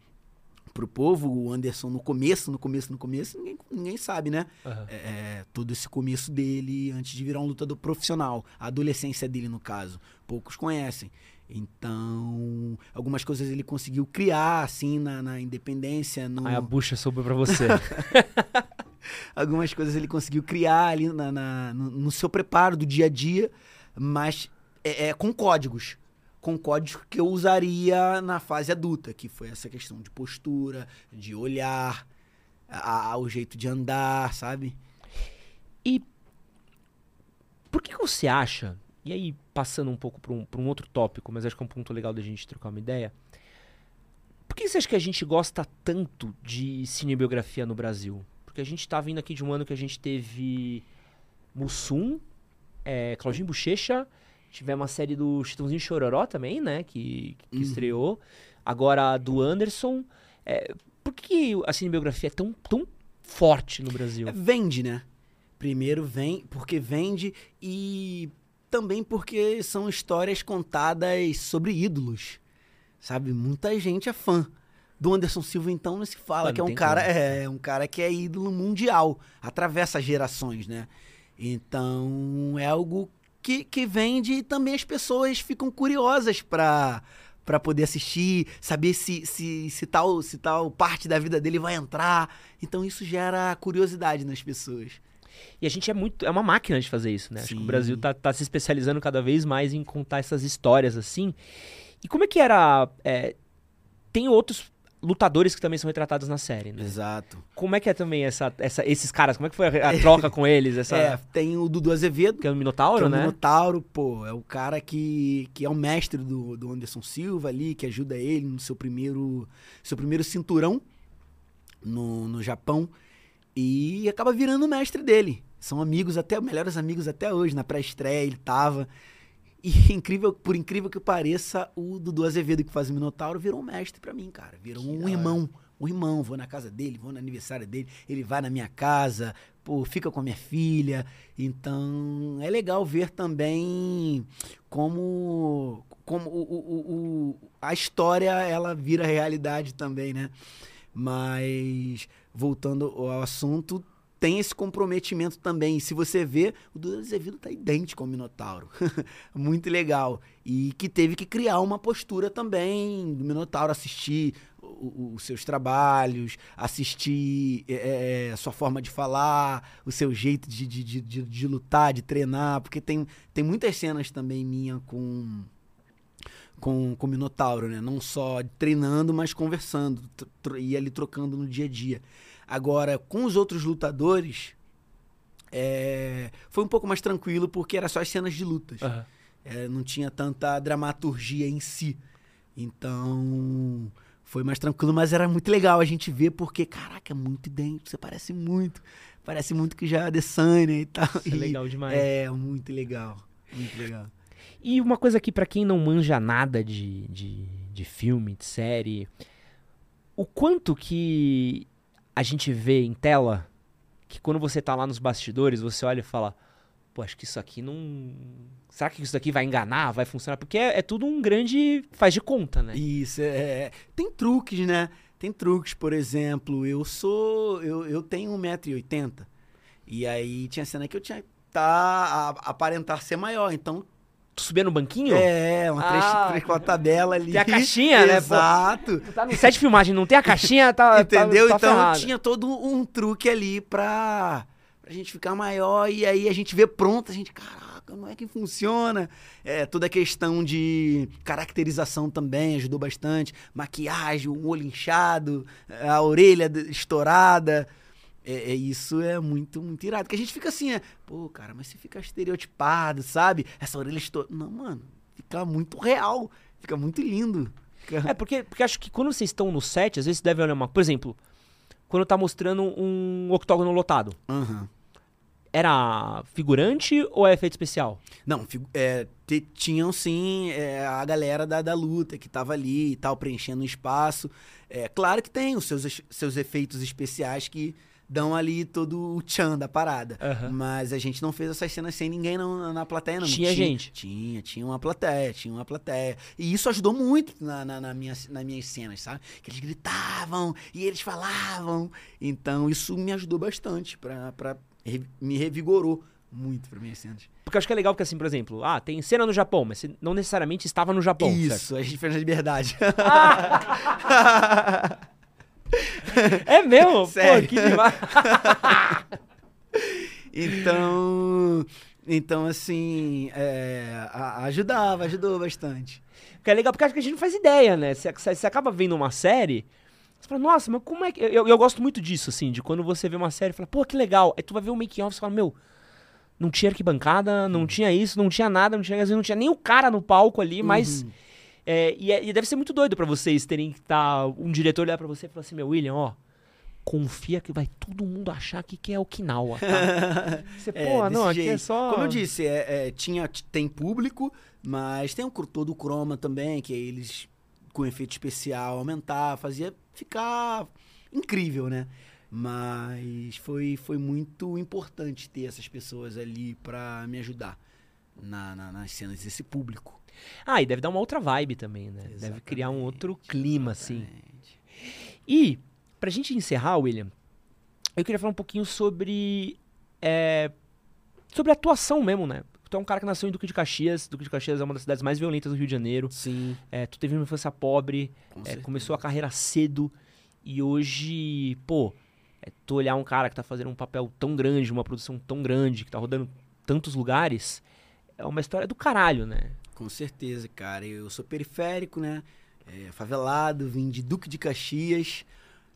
pro povo, o Anderson no começo, no começo, no começo, ninguém, ninguém sabe, né? Uhum. É, todo esse começo dele antes de virar um lutador profissional. A adolescência dele, no caso. Poucos conhecem. Então, algumas coisas ele conseguiu criar, assim, na, na independência. No... Aí a bucha sobrou pra você. algumas coisas ele conseguiu criar ali na, na no, no, seu preparo do dia a dia, mas é, é com códigos com códigos que eu usaria na fase adulta, que foi essa questão de postura, de olhar, a, a, o jeito de andar, sabe? E por que, que você acha, e aí passando um pouco para um, um outro tópico, mas acho que é um ponto legal da gente trocar uma ideia, por que você acha que a gente gosta tanto de cinebiografia no Brasil? Porque a gente está vindo aqui de um ano que a gente teve Mussum, é, Claudinho Bochecha Tivemos uma série do Chitãozinho Chororó também, né? Que, que uhum. estreou. Agora a do Anderson. É, por que a cinebiografia é tão, tão forte no Brasil? É, vende, né? Primeiro vem porque vende e também porque são histórias contadas sobre ídolos. Sabe? Muita gente é fã. Do Anderson Silva, então, não se fala, que é um cara, como. é um cara que é ídolo mundial, atravessa gerações, né? Então, é algo que, que vende e também as pessoas ficam curiosas para para poder assistir, saber se, se, se, tal, se tal parte da vida dele vai entrar. Então isso gera curiosidade nas pessoas. E a gente é muito. É uma máquina de fazer isso, né? Sim. Acho que o Brasil tá, tá se especializando cada vez mais em contar essas histórias assim. E como é que era. É, tem outros lutadores que também são retratados na série, né? Exato. Como é que é também essa, essa, esses caras? Como é que foi a, a troca com eles? Essa, É, tem o Dudu Azevedo, que é o Minotauro, é o né? Minotauro, pô, é o cara que, que é o mestre do, do Anderson Silva ali, que ajuda ele no seu primeiro, seu primeiro cinturão no, no Japão e acaba virando o mestre dele. São amigos até, melhores amigos até hoje, na pré-estreia ele tava. E incrível, por incrível que pareça, o Dudu Azevedo que faz o Minotauro virou um mestre pra mim, cara. Virou Que um irmão. Um irmão, vou na casa dele, vou no aniversário dele, ele vai na minha casa, pô, fica com a minha filha. Então, é legal ver também como, como o, o- o- a história ela vira realidade também, né? Mas, voltando ao assunto, tem esse comprometimento também. E se você vê, o Dudu Azevedo tá idêntico ao Minotauro. Muito legal. E que teve que criar uma postura também do Minotauro, assistir os seus trabalhos, assistir é, é, a sua forma de falar, o seu jeito de, de, de, de- lutar, de treinar, porque tem, tem muitas cenas também minha com com, com o Minotauro, né? Não só treinando, mas conversando, e ali trocando no dia a dia. Agora, com os outros lutadores, é, foi um pouco mais tranquilo, porque era só as cenas de lutas. Aham. É, não tinha tanta dramaturgia em si. Então, foi mais tranquilo, mas era muito legal a gente ver, porque, caraca, é muito idêntico, você parece muito. Parece muito que já é Adesanya e tal. Isso é E- legal demais. É, muito legal. Muito legal. E uma coisa aqui pra quem não manja nada de, de, de filme, de série, o quanto que a gente vê em tela que quando você tá lá nos bastidores, você olha e fala, pô, acho que isso aqui não. Será que isso daqui vai enganar, vai funcionar? Porque é, é tudo um grande faz de conta, né? Isso, é. Tem truques, né? Tem truques, por exemplo, eu sou. Eu, eu tenho 1,80m. E aí tinha cena que eu tinha tá, aparentar ser maior. Então, Tu subia no banquinho? é, uma Ah. 3, 3 com a tabela ali. Tem a caixinha, né, pô? Exato. Tu tá no set de filmagem, não tem a caixinha, tá. Entendeu? Tá, tá então ferrado. tinha todo um truque ali pra, pra gente ficar maior e aí a gente vê pronto, a gente, caraca, não é que funciona. É, toda a questão de caracterização também ajudou bastante. Maquiagem, o olho inchado, a orelha estourada. É, é, isso é muito, muito irado. Porque a gente fica assim, é, pô, cara, mas você fica estereotipado, sabe? Essa orelha estourada. Não, mano, fica muito real. Fica muito lindo. Fica- É, porque, porque acho que quando vocês estão no set, às vezes deve olhar uma. Por exemplo, quando tá mostrando um octógono lotado. Aham. Era figurante ou é efeito especial? Não, é, te- tinham sim é, a galera da, da luta que tava ali e tal, preenchendo o espaço. É, claro que tem os seus, seus efeitos especiais que dão ali todo o tchan da parada. Aham. Mas a gente não fez essas cenas sem ninguém não, na plateia, não. Tinha gente? Tinha, tinha uma plateia, tinha uma plateia. E isso ajudou muito na, na, na minha, nas minhas cenas, sabe? Que eles gritavam e eles falavam. Então isso me ajudou bastante, pra, pra, me revigorou muito pra minhas cenas. Porque eu acho que é legal que, assim, por exemplo, ah, tem cena no Japão, mas você não necessariamente estava no Japão. certo? Isso, a gente fez na liberdade. É mesmo? Sério. Pô, que demais. então, então assim, é, ajudava, ajudou bastante. Porque é legal, porque acho que a gente não faz ideia, né? Você, você- acaba vendo uma série, você fala, nossa, mas como é que. Eu, eu gosto muito disso, assim, de quando você vê uma série e fala, pô, que legal. Aí tu vai ver o making-off e fala, meu, não tinha arquibancada, não tinha isso, não tinha nada, não tinha, não tinha nem o cara no palco ali, mas. É, e, é- e deve ser muito doido pra vocês terem que estar. um diretor olhar pra você e falar assim, meu, William, ó. Confia que vai todo mundo achar que, que é Okinawa, tá? Você, É, pô, não, aqui é jeito. só. Como eu disse, é, é, tinha, tem público, mas tem o todo o croma também, que eles, com efeito especial, aumentar, fazia ficar incrível, né? Mas foi, foi muito importante ter essas pessoas ali pra me ajudar na, na- nas cenas, esse público. Ah, e deve dar uma outra vibe também, né? Deve criar um outro Exatamente, clima, assim. exatamente. E, pra gente encerrar, William, eu queria falar um pouquinho sobre. é, sobre atuação mesmo, né? Tu é um cara que nasceu em Duque de Caxias. Duque de Caxias é uma das cidades mais violentas do Rio de Janeiro. Sim, É, tu teve uma infância pobre, com é, começou a carreira cedo. E hoje, pô, é, tu olhar um cara que tá fazendo um papel tão grande, uma produção tão grande, que tá rodando tantos lugares, é uma história do caralho, né? Com certeza, cara. Eu sou periférico, né? é, favelado, vim de Duque de Caxias.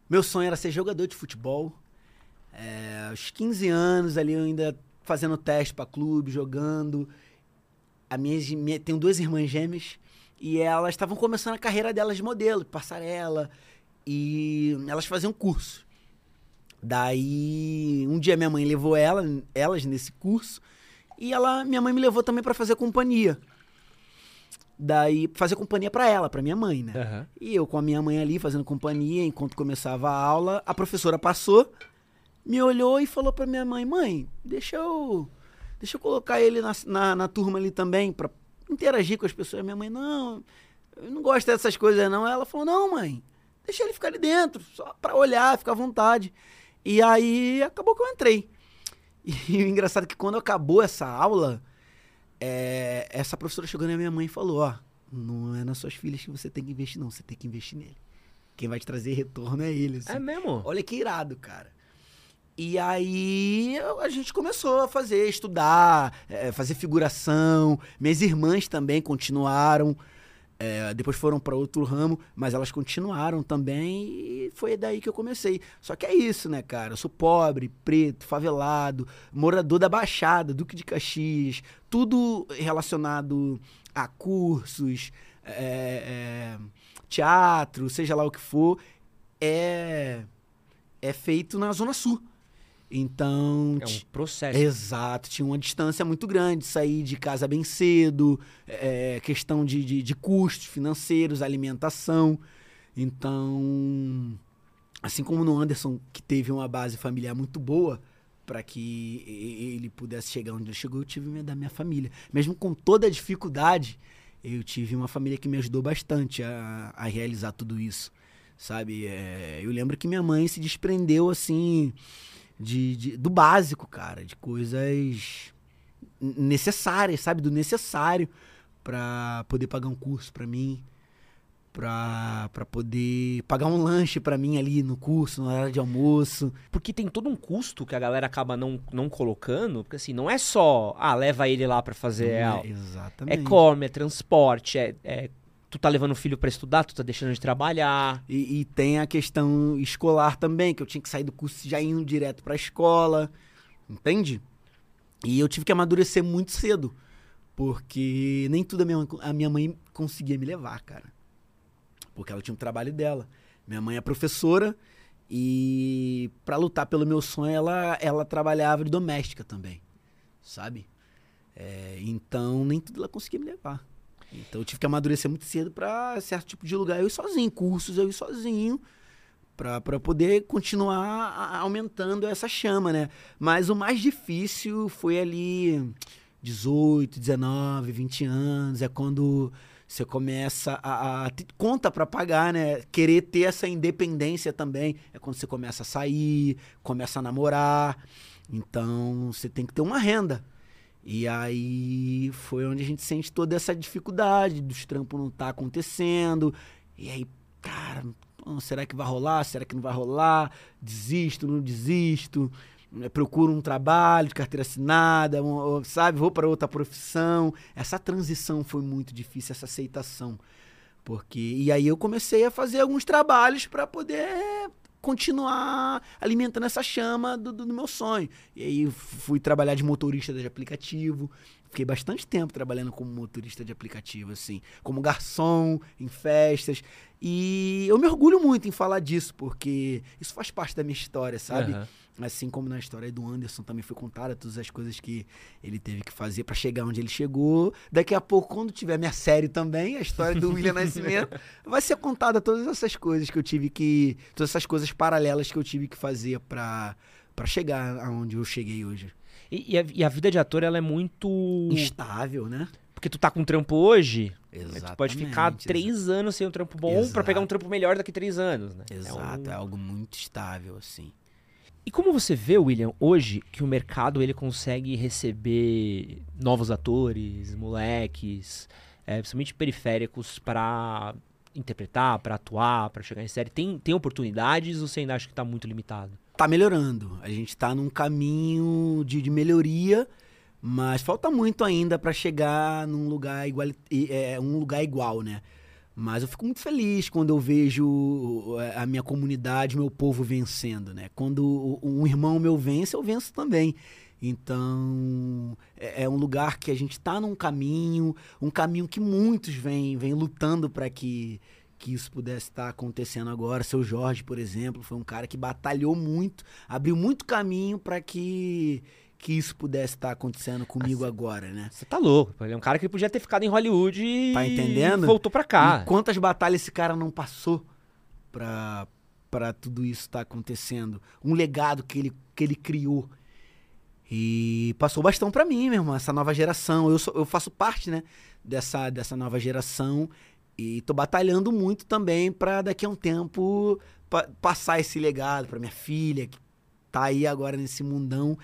Meu sonho era ser jogador de futebol. É, aos 15 anos ali eu ainda fazendo teste para clube, jogando. A minha, minha, tenho duas irmãs gêmeas e elas estavam começando a carreira delas de modelo, passarela, e elas faziam curso. Daí, um dia minha mãe levou ela, elas nesse curso, e ela, minha mãe me levou também para fazer companhia. Daí, fazer companhia para ela, para minha mãe, né? Uhum. E eu com a minha mãe ali fazendo companhia, enquanto começava a aula, a professora passou, me olhou e falou para minha mãe: "Mãe, deixa eu deixa eu colocar ele na, na, na turma ali também para interagir com as pessoas". Minha mãe: "Não, eu não gosto dessas coisas não". Ela falou: "Não, mãe, deixa ele ficar ali dentro, só para olhar, ficar à vontade". E aí acabou que eu entrei. E o engraçado é que quando acabou essa aula, é, essa professora chegou na minha mãe e falou: Ó, não é nas suas filhas que você tem que investir, não, você tem que investir nele. Quem vai te trazer retorno é ele. Assim. É mesmo? Olha que irado, cara. E aí a gente começou a fazer, estudar, é, fazer figuração. Minhas irmãs também continuaram. É, depois foram para outro ramo, mas elas continuaram também e foi daí que eu comecei. Só que é isso, né, cara? Eu sou pobre, preto, favelado, morador da Baixada, Duque de Caxias, tudo relacionado a cursos, é, é, teatro, seja lá o que for, é, é feito na Zona Sul. Então. É um processo. Exato. Tinha uma distância muito grande. Sair de casa bem cedo, é, questão de, de, de, custos financeiros, alimentação. Então. Assim como no Anderson, que teve uma base familiar muito boa para que ele pudesse chegar onde ele chegou, eu tive da minha família. Mesmo com toda a dificuldade, eu tive uma família que me ajudou bastante a, a realizar tudo isso. Sabe? É, eu lembro que minha mãe se desprendeu assim de, de, do básico, cara, de coisas necessárias, sabe? Do necessário para poder pagar um curso para mim, para poder pagar um lanche para mim ali no curso, na hora de almoço. Porque tem todo um custo que a galera acaba não, não colocando, porque assim, não é só, ah, leva ele lá para fazer. É, exatamente. É come, é transporte, é, é tu tá levando o filho para estudar, tu tá deixando de trabalhar. E, e, tem a questão escolar também, que eu tinha que sair do curso já indo direto pra escola. Entende? E eu tive que amadurecer muito cedo. Porque nem tudo a minha, a minha mãe conseguia me levar, cara. Porque ela tinha um trabalho dela. Minha mãe é professora e para lutar pelo meu sonho ela, ela trabalhava de doméstica também, sabe? É, então nem tudo ela conseguia me levar. Então eu tive que amadurecer muito cedo para certo tipo de lugar. Eu ir sozinho, cursos eu ir sozinho, para poder continuar aumentando essa chama, né? Mas o mais difícil foi ali 18, 19, 20 anos. É quando você começa a, a conta para pagar, né? Querer ter essa independência também. É quando você começa a sair, começa a namorar. Então você tem que ter uma renda. E aí foi onde a gente sente toda essa dificuldade dos trampos não tá acontecendo. E aí, cara, será que vai rolar? Será que não vai rolar? Desisto, não desisto? É, procuro um trabalho de carteira assinada, sabe? Vou para outra profissão. Essa transição foi muito difícil, essa aceitação. Porque e aí eu comecei a fazer alguns trabalhos para poder continuar alimentando essa chama do, do, do, meu sonho. E aí fui trabalhar de motorista de aplicativo. Fiquei bastante tempo trabalhando como motorista de aplicativo, assim, como garçom, em festas. E eu me orgulho muito em falar disso, porque isso faz parte da minha história, sabe? Uhum. Assim como na história do Anderson também foi contada todas as coisas que ele teve que fazer para chegar onde ele chegou. Daqui a pouco, quando tiver minha série também, a história do William Nascimento, vai ser contada todas essas coisas que eu tive que. Todas essas coisas paralelas que eu tive que fazer para para chegar aonde eu cheguei hoje. E, e, a, e, a, vida de ator, ela é muito. Instável, né? Porque tu tá com um trampo hoje. Exatamente. Tu pode ficar três anos sem um trampo bom para pegar um trampo melhor daqui três anos, né? Exato, é, um... é algo muito estável, assim. E como você vê, William, hoje que o mercado ele consegue receber novos atores, moleques, é, principalmente periféricos, para interpretar, para atuar, para chegar em série, tem, tem oportunidades ou você ainda acha que está muito limitado? Tá melhorando. A gente está num caminho de, de, melhoria, mas falta muito ainda para chegar num lugar igual, é, um lugar igual, né? Mas eu fico muito feliz quando eu vejo é, a minha comunidade, meu povo vencendo, né? Quando um irmão meu vence, eu venço também. Então, é, é um lugar que a gente está num caminho, um caminho que muitos vêm, vêm lutando para que, que isso pudesse estar tá acontecendo agora. Seu Jorge, por exemplo, foi um cara que batalhou muito, abriu muito caminho para que que isso pudesse estar tá acontecendo comigo agora, né? Você tá louco. Ele é um cara que podia ter ficado em Hollywood e tá entendendo? voltou pra cá. E quantas batalhas esse cara não passou pra, pra tudo isso estar tá acontecendo? Um legado que ele, que ele criou. E passou bastão para mim, meu irmão, essa nova geração. Eu, sou, eu faço parte, né, dessa, dessa nova geração e tô batalhando muito também para daqui a um tempo pa passar esse legado para minha filha, que tá aí agora nesse mundão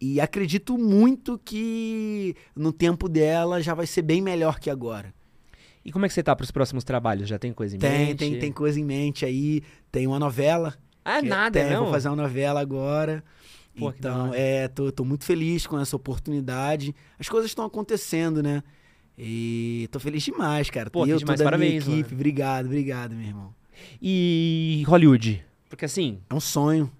e acredito muito que no tempo dela já vai ser bem melhor que agora. E como é que você tá para os próximos trabalhos? Já tem coisa em tem, mente? Tem, tem, coisa em mente aí. Tem uma novela. Ah, nada, tem, não? Vou fazer uma novela agora. Pô, então, é, tô, tô muito feliz com essa oportunidade. As coisas estão acontecendo, né? E tô feliz demais, cara. Pô, eu, demais, toda parabéns, minha equipe. Mano. Obrigado, obrigado, meu irmão. E Hollywood? Porque assim. É um sonho.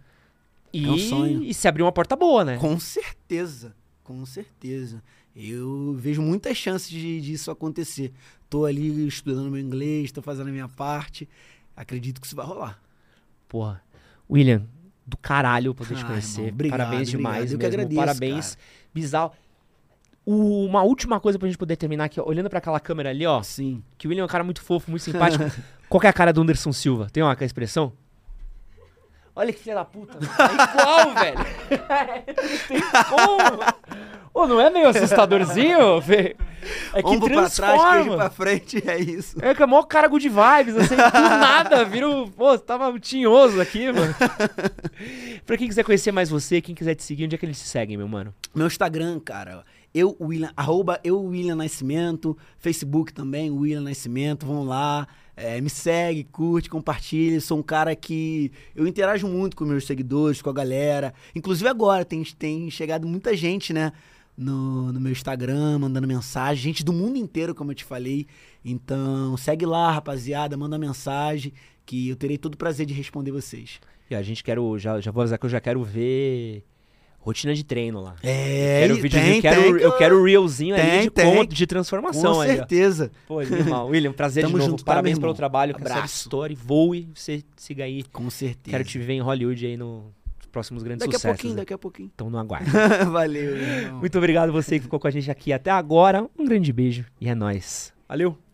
E, é um sonho. E se abriu uma porta boa, né? Com certeza. Com certeza. Eu vejo muitas chances de, disso acontecer. Tô ali estudando meu inglês, tô fazendo a minha parte. Acredito que isso vai rolar. Porra. William, do caralho poder te conhecer. Irmão, obrigado, Parabéns demais obrigado. Eu mesmo. que agradeço, Parabéns. Cara. Bizarro. O- uma última coisa pra gente poder terminar aqui, ó, olhando pra aquela câmera ali, ó. Sim. Que o William é um cara muito fofo, muito simpático. Qual é a cara do Anderson Silva? Tem uma expressão? Olha que filha da puta. mano. É igual, velho. tem como. Ô, não é meio assustadorzinho, velho? É que Ombro pra trás, transforma. queijo pra frente, é isso. É que é mó cara good vibes, assim, do nada, vira o... Pô, tava tinhoso aqui, mano. pra quem quiser conhecer mais você, quem quiser te seguir, onde é que eles te seguem, meu mano? Meu Instagram, cara, eu, William, arroba eu, William Nascimento, Facebook também, William Nascimento, vão lá, é, me segue, curte, compartilha, sou um cara que eu interajo muito com meus seguidores, com a galera, inclusive agora tem, tem chegado muita gente, né, no, no meu Instagram, mandando mensagem, gente do mundo inteiro, como eu te falei, então segue lá, rapaziada, manda mensagem, que eu terei todo o prazer de responder vocês. E a gente quero, já, já vou avisar que eu já quero ver rotina de treino lá. É, quero e videozinho, tem, quero, tem, eu quero o reelzinho ali Tem, de, tem. conta, de transformação com ali, ó. certeza. Pô, animal. William, prazer Tamo de novo. junto, tá, Parabéns meu pelo irmão? trabalho, Abraço. história. Voe, você siga aí. Com certeza. Quero te ver em Hollywood aí nos próximos grandes Daqui a sucessos. pouquinho, né? daqui a pouquinho. Então não aguarde. Valeu, irmão. Muito obrigado você que ficou com a gente aqui até agora. Um grande beijo e é nóis. Valeu!